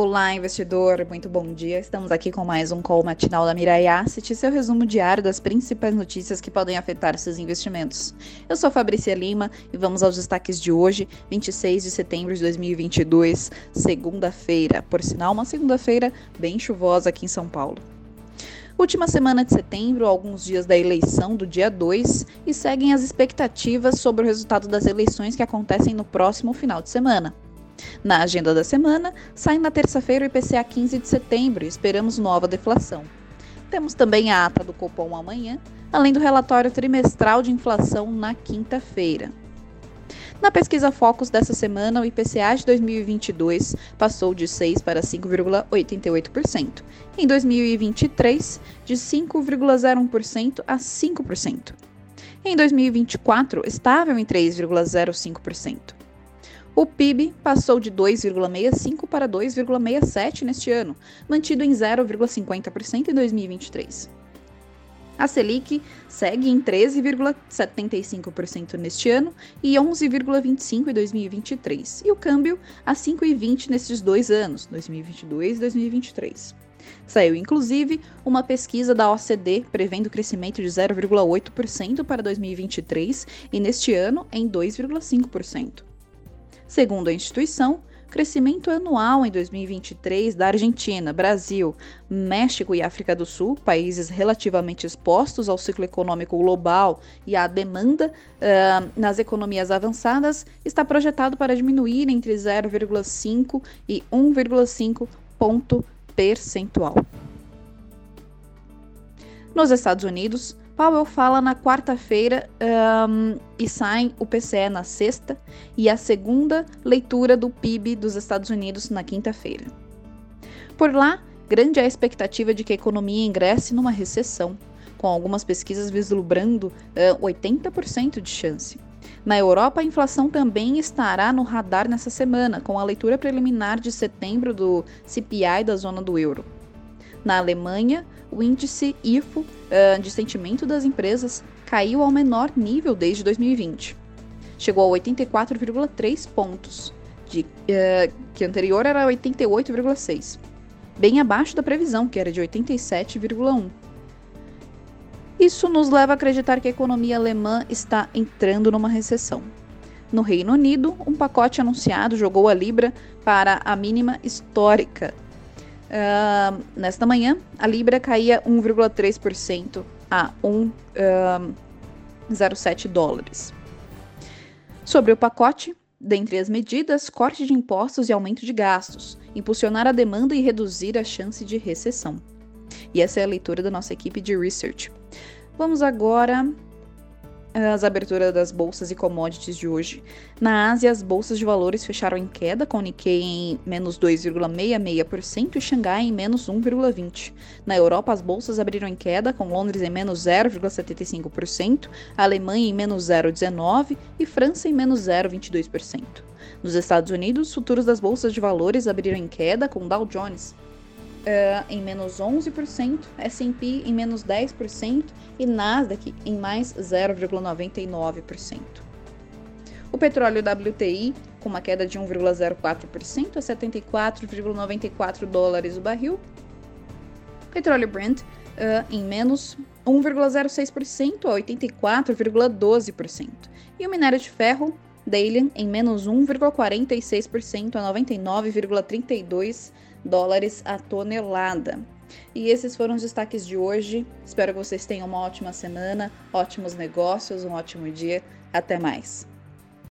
Olá, investidor, muito bom dia. Estamos aqui com mais um call matinal da Mirai Asset, seu resumo diário das principais notícias que podem afetar seus investimentos. Eu sou Fabrícia Lima e vamos aos destaques de hoje, 26 de setembro de 2022, segunda-feira. Por sinal, uma segunda-feira bem chuvosa aqui em São Paulo. Última semana de setembro, alguns dias da eleição do dia 2, e seguem as expectativas sobre o resultado das eleições que acontecem no próximo final de semana. Na agenda da semana, sai na terça-feira o IPCA 15 de setembro e esperamos nova deflação. Temos também a ata do Copom amanhã, além do relatório trimestral de inflação na quinta-feira. Na pesquisa Focus dessa semana, o IPCA de 2022 passou de 6 para 5,88%. Em 2023, de 5,01% a 5%. Em 2024, estável em 3,05%. O PIB passou de 2,65 para 2,67 neste ano, mantido em 0,50% em 2023. A Selic segue em 13,75% neste ano e 11,25% em 2023, e o câmbio a 5,20 nesses dois anos, 2022 e 2023. Saiu inclusive uma pesquisa da OCDE prevendo crescimento de 0,8% para 2023 e neste ano em 2,5%. Segundo a instituição, crescimento anual em 2023 da Argentina, Brasil, México e África do Sul, países relativamente expostos ao ciclo econômico global e à demanda uh, nas economias avançadas, está projetado para diminuir entre 0,5 e 1,5 ponto percentual. Nos Estados Unidos, Powell fala na quarta-feira um, e sai o PCE na sexta e a segunda leitura do PIB dos Estados Unidos na quinta-feira. Por lá, grande é a expectativa de que a economia ingresse numa recessão, com algumas pesquisas vislumbrando uh, 80% de chance. Na Europa, a inflação também estará no radar nessa semana, com a leitura preliminar de setembro do CPI da zona do euro. Na Alemanha, o índice IFO uh, de sentimento das empresas caiu ao menor nível desde 2020. Chegou a 84,3 pontos, de, uh, que anterior era 88,6, bem abaixo da previsão, que era de 87,1. Isso nos leva a acreditar que a economia alemã está entrando numa recessão. No Reino Unido, um pacote anunciado jogou a libra para a mínima histórica Uh, nesta manhã, a Libra caía 1,3% a 1,07 uh, dólares. Sobre o pacote, dentre as medidas, corte de impostos e aumento de gastos, impulsionar a demanda e reduzir a chance de recessão. E essa é a leitura da nossa equipe de research. Vamos agora as aberturas das bolsas e commodities de hoje. Na Ásia, as bolsas de valores fecharam em queda, com Nikkei em menos 2,66% e Xangai em menos 1,20%. Na Europa, as bolsas abriram em queda, com Londres em menos 0,75%, Alemanha em menos 0,19% e França em menos 0,22%. Nos Estados Unidos, futuros das bolsas de valores abriram em queda, com Dow Jones uh, em menos 11%, S&P em menos 10% e Nasdaq em mais 0,99%. O petróleo WTI com uma queda de 1,04% a 74,94 dólares o barril. Petróleo Brent uh, em menos 1,06% a 84,12%. E o minério de ferro Dalian em menos 1,46% a 99,32 dólares a tonelada. E esses foram os destaques de hoje. Espero que vocês tenham uma ótima semana, ótimos negócios, um ótimo dia. Até mais.